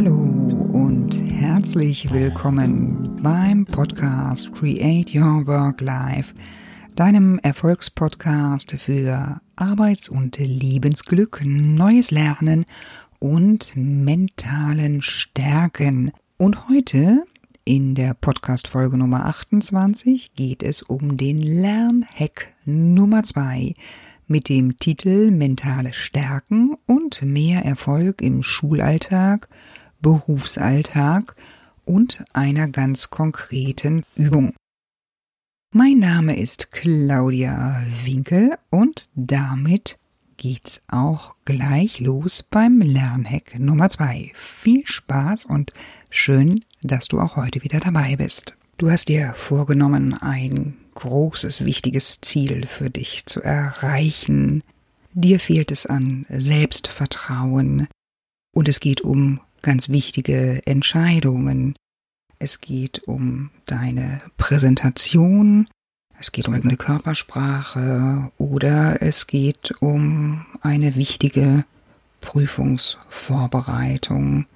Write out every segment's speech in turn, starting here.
Hallo und herzlich willkommen beim Podcast Create Your Work Life, deinem Erfolgspodcast für Arbeits- und Lebensglück, neues Lernen und mentalen Stärken. Und heute in der Podcast-Folge Nummer 28 geht es um den Lernhack Nummer 2 mit dem Titel Mentale Stärken und mehr Erfolg im Schulalltag, Berufsalltag und einer ganz konkreten Übung. Mein Name ist Claudia Winkel und damit geht's auch gleich los beim Lernhack Nummer zwei. Viel Spaß und schön, dass du auch heute wieder dabei bist. Du hast dir vorgenommen, ein großes, wichtiges Ziel für dich zu erreichen. Dir fehlt es an Selbstvertrauen und es geht um ganz wichtige Entscheidungen. Es geht um deine Präsentation, es geht um eine Körpersprache oder es geht um eine wichtige Prüfungsvorbereitung.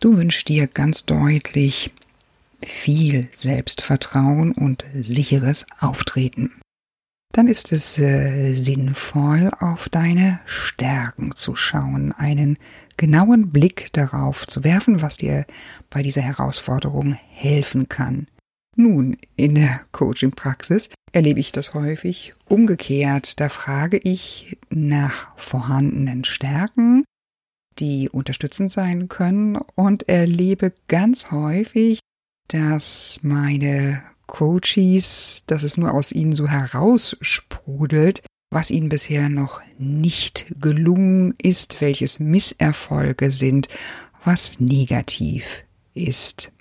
Du wünschst dir ganz deutlich viel Selbstvertrauen und sicheres Auftreten. Dann ist es äh, sinnvoll, auf deine Stärken zu schauen, einen genauen Blick darauf zu werfen, was dir bei dieser Herausforderung helfen kann. Nun, in der Coaching-Praxis erlebe ich das häufig umgekehrt. Da frage ich nach vorhandenen Stärken, die unterstützend sein können und erlebe ganz häufig, dass meine Coaches, dass es nur aus ihnen so heraussprudelt, was ihnen bisher noch nicht gelungen ist, welches Misserfolge sind, was negativ ist.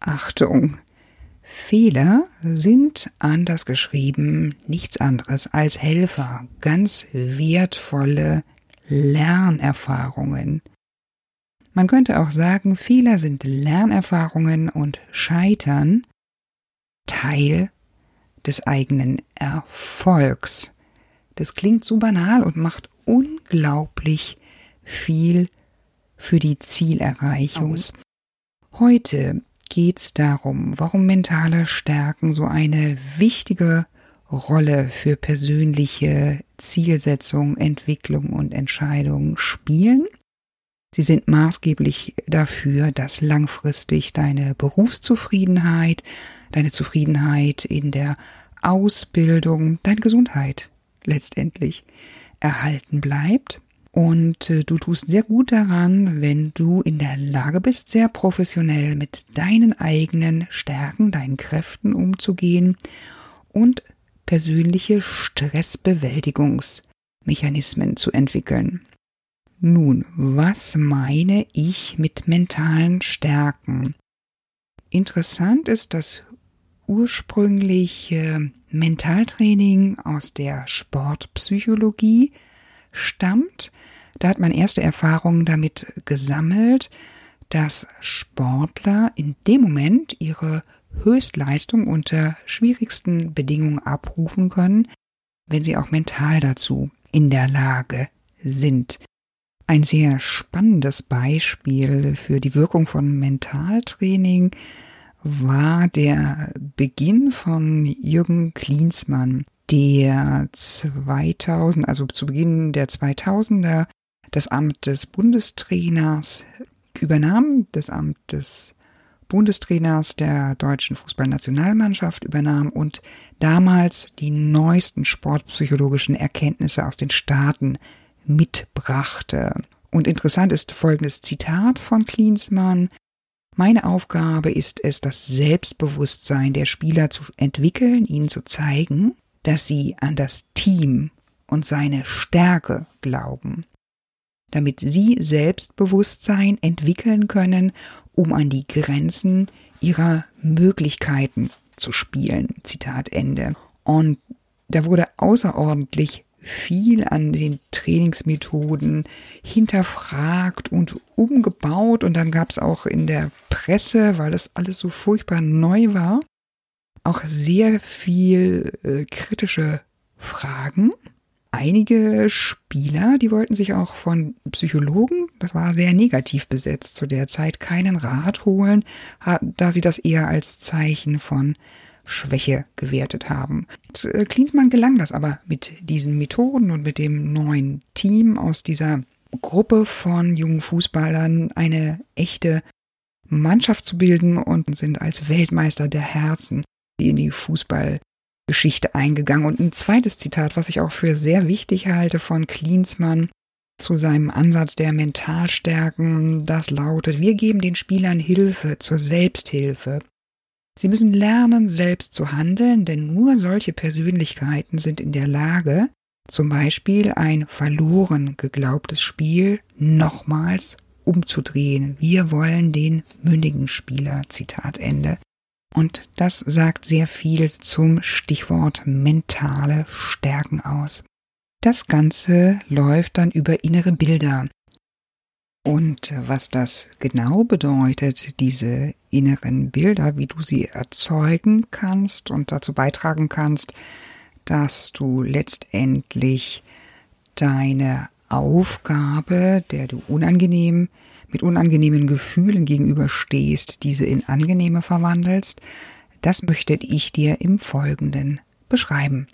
Achtung, Fehler sind anders geschrieben nichts anderes als Helfer, ganz wertvolle Lernerfahrungen. Man könnte auch sagen, Fehler sind Lernerfahrungen und Scheitern Teil des eigenen Erfolgs. Das klingt so banal und macht unglaublich viel für die Zielerreichung. Heute geht es darum, warum mentale Stärken so eine wichtige Rolle für persönliche Zielsetzung, Entwicklung und Entscheidung spielen. Sie sind maßgeblich dafür, dass langfristig deine Berufszufriedenheit, deine Zufriedenheit in der Ausbildung, deine Gesundheit letztendlich erhalten bleibt und äh, du tust sehr gut daran, wenn du in der Lage bist, sehr professionell mit deinen eigenen Stärken, deinen Kräften umzugehen und persönliche Stressbewältigungsmechanismen zu entwickeln. Nun, was meine ich mit mentalen Stärken? Interessant ist, dass ursprünglich äh, Mentaltraining aus der Sportpsychologie stammt. Da hat man erste Erfahrungen damit gesammelt, dass Sportler in dem Moment ihre Höchstleistung unter schwierigsten Bedingungen abrufen können, wenn sie auch mental dazu in der Lage sind. Ein sehr spannendes Beispiel für die Wirkung von Mentaltraining war der Beginn von Jürgen Klinsmann der 2000, also zu Beginn der 2000er, das Amt des Bundestrainers übernahm, das Amt des Bundestrainers der deutschen Fußballnationalmannschaft übernahm und damals die neuesten sportpsychologischen Erkenntnisse aus den Staaten mitbrachte. Und interessant ist folgendes Zitat von Klinsmann. Meine Aufgabe ist es, das Selbstbewusstsein der Spieler zu entwickeln, ihnen zu zeigen, dass sie an das Team und seine Stärke glauben, damit sie Selbstbewusstsein entwickeln können, um an die Grenzen ihrer Möglichkeiten zu spielen. Zitat Ende. Und da wurde außerordentlich viel an den Trainingsmethoden hinterfragt und umgebaut und dann gab es auch in der Presse, weil das alles so furchtbar neu war, auch sehr viel äh, kritische Fragen. einige Spieler, die wollten sich auch von Psychologen, das war sehr negativ besetzt zu der Zeit, keinen Rat holen, da sie das eher als Zeichen von Schwäche gewertet haben. Äh, Klinsmann gelang das aber mit diesen Methoden und mit dem neuen Team aus dieser Gruppe von jungen Fußballern eine echte Mannschaft zu bilden und sind als Weltmeister der Herzen in die Fußballgeschichte eingegangen. Und ein zweites Zitat, was ich auch für sehr wichtig halte von Klinsmann zu seinem Ansatz der Mentalstärken, das lautet, wir geben den Spielern Hilfe zur Selbsthilfe. Sie müssen lernen, selbst zu handeln, denn nur solche Persönlichkeiten sind in der Lage, zum Beispiel ein verloren geglaubtes Spiel nochmals umzudrehen. Wir wollen den mündigen Spieler. Zitat Ende. Und das sagt sehr viel zum Stichwort mentale Stärken aus. Das Ganze läuft dann über innere Bilder. Und was das genau bedeutet, diese inneren Bilder, wie du sie erzeugen kannst und dazu beitragen kannst, dass du letztendlich deine Aufgabe, der du unangenehm mit unangenehmen Gefühlen gegenüberstehst, diese in angenehme verwandelst, das möchte ich dir im Folgenden beschreiben.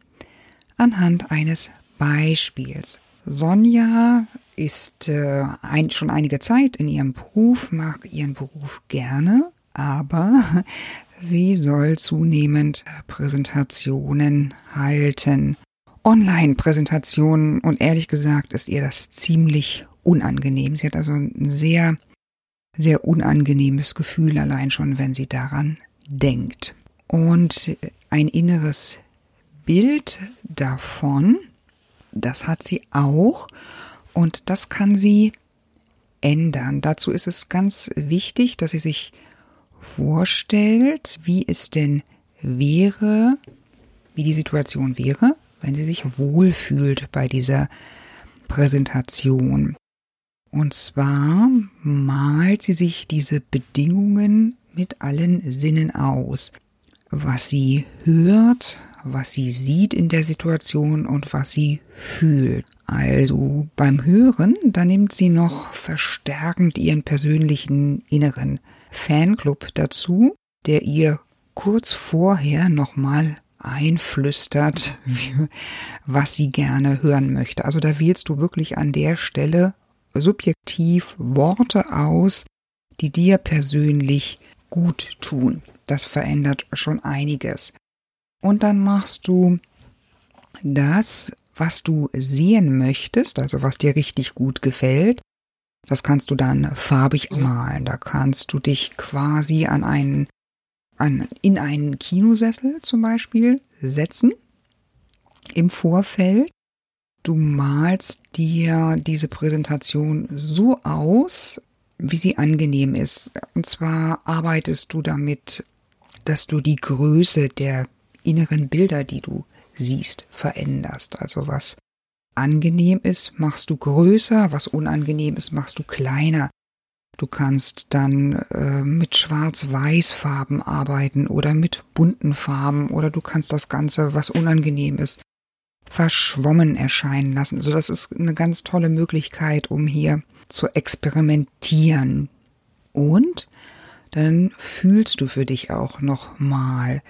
Anhand eines Beispiels. Sonja ist äh, ein, schon einige Zeit in ihrem Beruf, mag ihren Beruf gerne, aber sie soll zunehmend Präsentationen halten. Online-Präsentationen und ehrlich gesagt ist ihr das ziemlich unangenehm. Sie hat also ein sehr, sehr unangenehmes Gefühl allein schon, wenn sie daran denkt. Und ein inneres Bild davon, das hat sie auch und das kann sie ändern. Dazu ist es ganz wichtig, dass sie sich vorstellt, wie es denn wäre, wie die Situation wäre, wenn sie sich wohlfühlt bei dieser Präsentation. Und zwar malt sie sich diese Bedingungen mit allen Sinnen aus. Was sie hört, was sie sieht in der Situation und was sie fühlt. Also beim Hören, da nimmt sie noch verstärkend ihren persönlichen inneren Fanclub dazu, der ihr kurz vorher nochmal einflüstert, was sie gerne hören möchte. Also da wählst du wirklich an der Stelle subjektiv Worte aus, die dir persönlich gut tun. Das verändert schon einiges. Und dann machst du das, was du sehen möchtest, also was dir richtig gut gefällt. Das kannst du dann farbig malen. Da kannst du dich quasi an einen, an, in einen Kinosessel zum Beispiel setzen im Vorfeld du malst dir diese Präsentation so aus, wie sie angenehm ist. Und zwar arbeitest du damit, dass du die Größe der inneren Bilder, die du siehst, veränderst. Also was angenehm ist, machst du größer, was unangenehm ist, machst du kleiner. Du kannst dann äh, mit Schwarz-Weiß-Farben arbeiten oder mit bunten Farben oder du kannst das Ganze, was unangenehm ist, verschwommen erscheinen lassen. Also das ist eine ganz tolle Möglichkeit, um hier zu experimentieren. Und dann fühlst du für dich auch nochmal,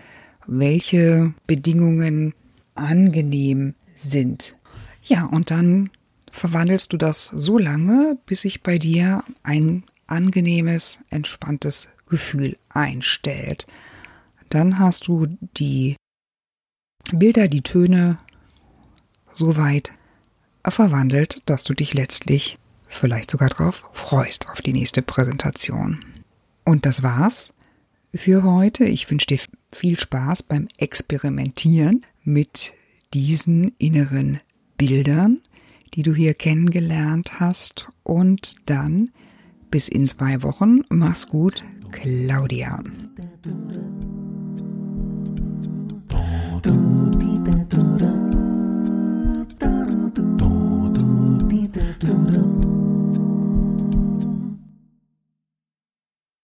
welche Bedingungen angenehm sind. Ja, und dann verwandelst du das so lange, bis sich bei dir ein angenehmes, entspanntes Gefühl einstellt. Dann hast du die Bilder, die Töne so weit verwandelt, dass du dich letztlich vielleicht sogar drauf freust auf die nächste Präsentation. Und das war's für heute. Ich wünsche dir viel Spaß beim Experimentieren mit diesen inneren Bildern, die du hier kennengelernt hast. Und dann bis in zwei Wochen. Mach's gut, Claudia.